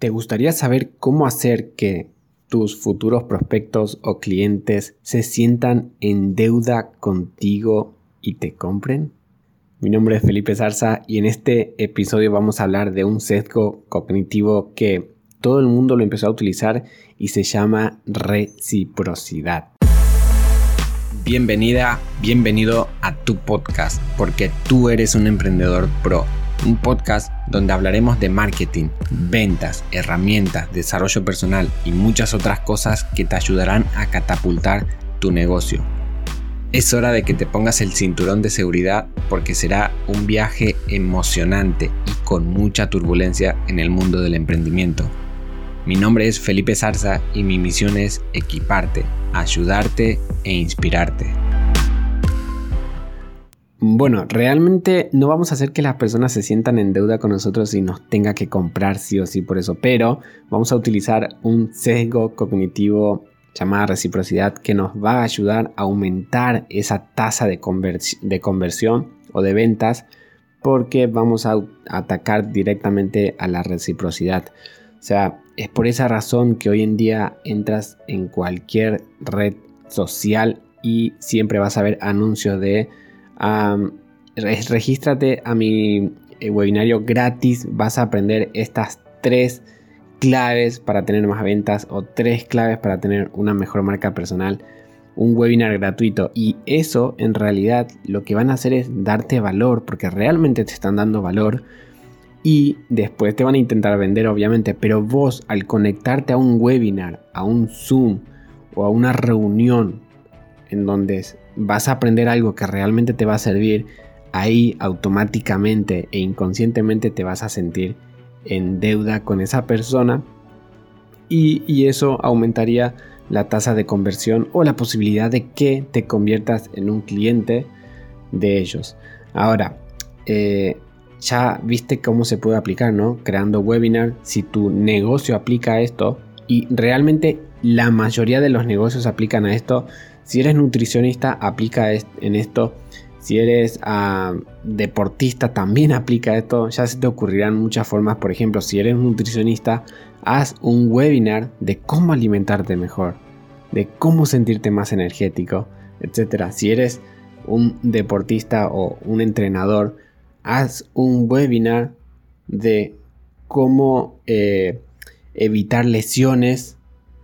¿Te gustaría saber cómo hacer que tus futuros prospectos o clientes se sientan en deuda contigo y te compren? Mi nombre es Felipe Zarza y en este episodio vamos a hablar de un sesgo cognitivo que todo el mundo lo empezó a utilizar y se llama reciprocidad. Bienvenida, bienvenido a tu podcast, porque tú eres un emprendedor pro un podcast donde hablaremos de marketing, ventas, herramientas, desarrollo personal y muchas otras cosas que te ayudarán a catapultar tu negocio. Es hora de que te pongas el cinturón de seguridad porque será un viaje emocionante y con mucha turbulencia en el mundo del emprendimiento. Mi nombre es Felipe Zarza y mi misión es equiparte, ayudarte e inspirarte. Bueno, realmente no vamos a hacer que las personas se sientan en deuda con nosotros y nos tenga que comprar sí o sí por eso, pero vamos a utilizar un sesgo cognitivo llamado reciprocidad que nos va a ayudar a aumentar esa tasa de, de conversión o de ventas porque vamos a atacar directamente a la reciprocidad. O sea, es por esa razón que hoy en día entras en cualquier red social y siempre vas a ver anuncios de regístrate a mi eh, webinario gratis. Vas a aprender estas tres claves para tener más ventas o tres claves para tener una mejor marca personal. Un webinar gratuito y eso en realidad lo que van a hacer es darte valor porque realmente te están dando valor y después te van a intentar vender obviamente, pero vos al conectarte a un webinar, a un Zoom o a una reunión en donde vas a aprender algo que realmente te va a servir, ahí automáticamente e inconscientemente te vas a sentir en deuda con esa persona y, eso aumentaría la tasa de conversión o la posibilidad de que te conviertas en un cliente de ellos. Ahora, eh, ya viste cómo se puede aplicar, ¿no? Creando webinar, si tu negocio aplica esto, y realmente la mayoría de los negocios aplican a esto, si eres nutricionista, aplica en esto. Si eres ah, deportista, también aplica esto. Ya se te ocurrirán muchas formas. Por ejemplo, si eres nutricionista, haz un webinar de cómo alimentarte mejor, de cómo sentirte más energético, etc. Si eres un deportista o un entrenador, haz un webinar de cómo eh, evitar lesiones,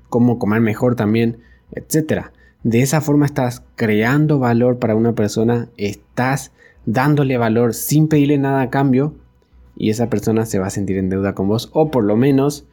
cómo comer mejor también, etc. De esa forma estás creando valor para una persona, estás dándole valor sin pedirle nada a cambio y esa persona se va a sentir en deuda con vos o por lo menos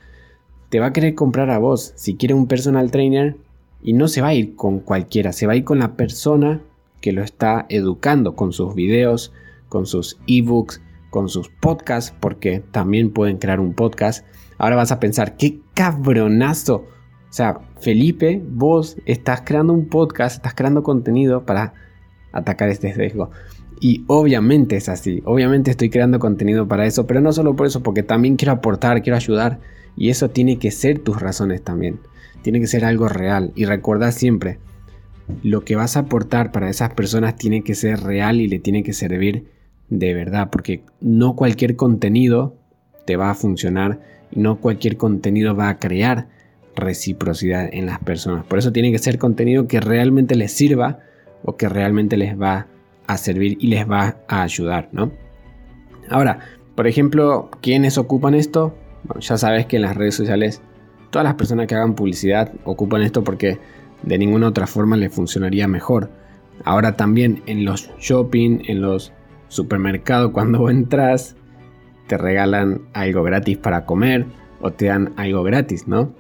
te va a querer comprar a vos si quiere un personal trainer y no se va a ir con cualquiera, se va a ir con la persona que lo está educando con sus videos, con sus ebooks, con sus podcasts, porque también pueden crear un podcast. Ahora vas a pensar, qué cabronazo o sea, Felipe, vos estás creando un podcast, estás creando contenido para atacar este sesgo. Y obviamente es así, obviamente estoy creando contenido para eso, pero no solo por eso, porque también quiero aportar, quiero ayudar. Y eso tiene que ser tus razones también. Tiene que ser algo real. Y recuerda siempre, lo que vas a aportar para esas personas tiene que ser real y le tiene que servir de verdad, porque no cualquier contenido te va a funcionar y no cualquier contenido va a crear reciprocidad en las personas. Por eso tiene que ser contenido que realmente les sirva o que realmente les va a servir y les va a ayudar, ¿no? Ahora, por ejemplo, ¿quiénes ocupan esto? ya sabes que en las redes sociales todas las personas que hagan publicidad ocupan esto porque de ninguna otra forma les funcionaría mejor. Ahora también en los shopping, en los supermercados, cuando entras, te regalan algo gratis para comer o te dan algo gratis, ¿no?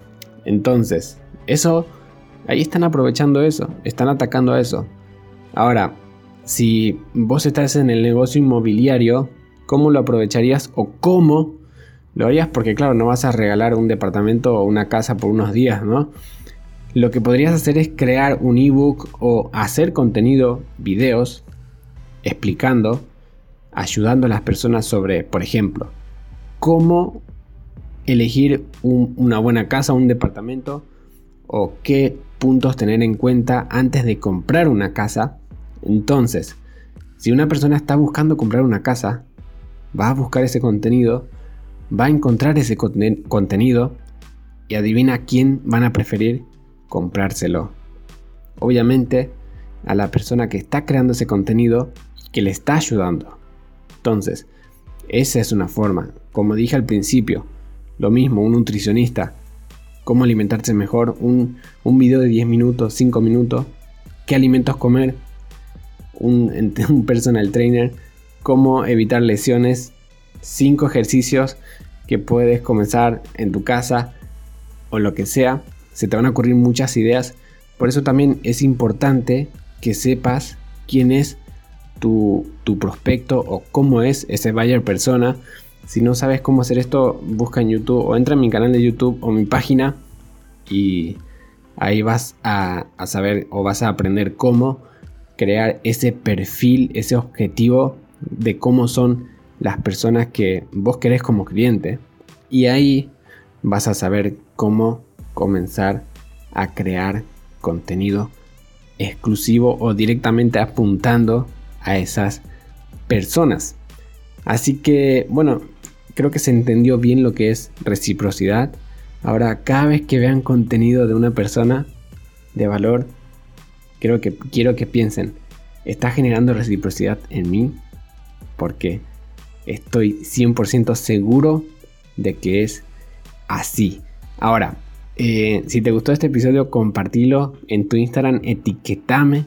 Entonces, eso, ahí están aprovechando eso, están atacando a eso. Ahora, si vos estás en el negocio inmobiliario, ¿cómo lo aprovecharías o cómo lo harías? Porque claro, no vas a regalar un departamento o una casa por unos días, ¿no? Lo que podrías hacer es crear un ebook o hacer contenido, videos, explicando, ayudando a las personas sobre, por ejemplo, cómo elegir una buena casa, un departamento o qué puntos tener en cuenta antes de comprar una casa. Entonces, si una persona está buscando comprar una casa, va a buscar ese contenido, va a encontrar ese contenido y adivina quién van a preferir comprárselo. Obviamente a la persona que está creando ese contenido que le está ayudando. Entonces, esa es una forma. Como dije al principio, lo mismo, un nutricionista, cómo alimentarse mejor, un, un video de 10 minutos, 5 minutos, qué alimentos comer, un, un personal trainer, cómo evitar lesiones, 5 ejercicios que puedes comenzar en tu casa o lo que sea. Se te van a ocurrir muchas ideas. Por eso también es importante que sepas quién es tu, prospecto o cómo es ese buyer persona. Si no sabes cómo hacer esto, busca en YouTube o entra en mi canal de YouTube o mi página y ahí vas a, a saber o vas a aprender cómo crear ese perfil, ese objetivo de cómo son las personas que vos querés como cliente. Y ahí vas a saber cómo comenzar a crear contenido exclusivo o directamente apuntando a esas personas. Así que, bueno, creo que se entendió bien lo que es reciprocidad. Ahora, cada vez que vean contenido de una persona de valor, creo que quiero que piensen, ¿está generando reciprocidad en mí? Porque estoy 100% seguro de que es así. Ahora, eh, si te gustó este episodio, compartilo en tu Instagram, etiquetame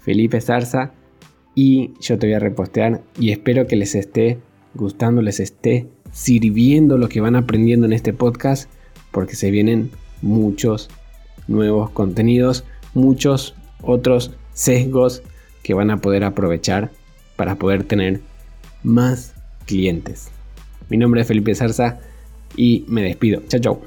Felipe Zarza y yo te voy a repostear y espero que les esté gustando, les esté sirviendo lo que van aprendiendo en este podcast porque se vienen muchos nuevos contenidos, muchos otros sesgos que van a poder aprovechar para poder tener más clientes. Mi nombre es Felipe Zarza y me despido. Chao, chao.